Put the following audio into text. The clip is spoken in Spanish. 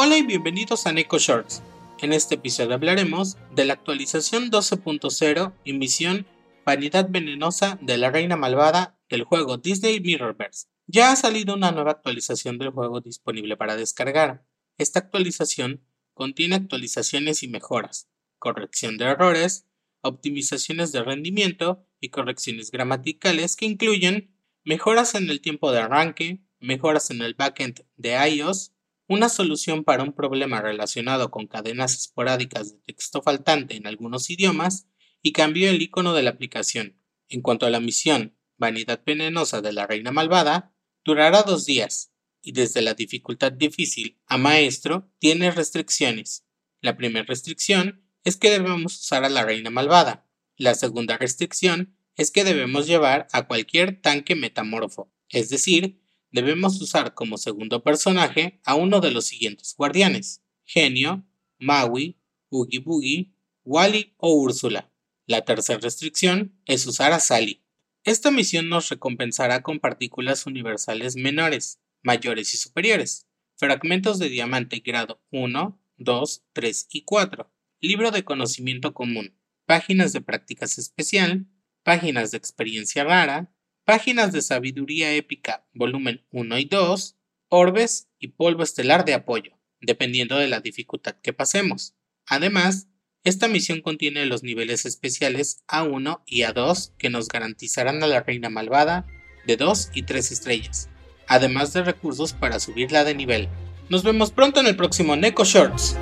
Hola y bienvenidos a Neko Shorts. En este episodio hablaremos de la actualización 12.0 y misión Vanidad Venenosa de la Reina Malvada del juego Disney Mirrorverse. Ya ha salido una nueva actualización del juego disponible para descargar. Esta actualización contiene actualizaciones y mejoras, corrección de errores, optimizaciones de rendimiento y correcciones gramaticales que incluyen mejoras en el tiempo de arranque, mejoras en el backend de iOS, una solución para un problema relacionado con cadenas esporádicas de texto faltante en algunos idiomas y cambió el icono de la aplicación. En cuanto a la misión Vanidad Venenosa de la Reina Malvada, durará dos días y desde la dificultad difícil a maestro tiene restricciones. La primera restricción es que debemos usar a la Reina Malvada. La segunda restricción es que debemos llevar a cualquier tanque metamorfo, es decir, debemos usar como segundo personaje a uno de los siguientes guardianes: Genio, Maui, Boogie Boogie, Wally o Úrsula. La tercera restricción es usar a Sally. Esta misión nos recompensará con partículas universales menores, mayores y superiores, fragmentos de diamante grado 1, 2, 3 y 4, libro de conocimiento común, páginas de prácticas especial, páginas de experiencia rara, páginas de sabiduría épica volumen 1 y 2, orbes y polvo estelar de apoyo, dependiendo de la dificultad que pasemos. Además, esta misión contiene los niveles especiales A1 y A2 que nos garantizarán a la reina malvada de 2 y 3 estrellas, además de recursos para subirla de nivel. Nos vemos pronto en el próximo Neko Shorts.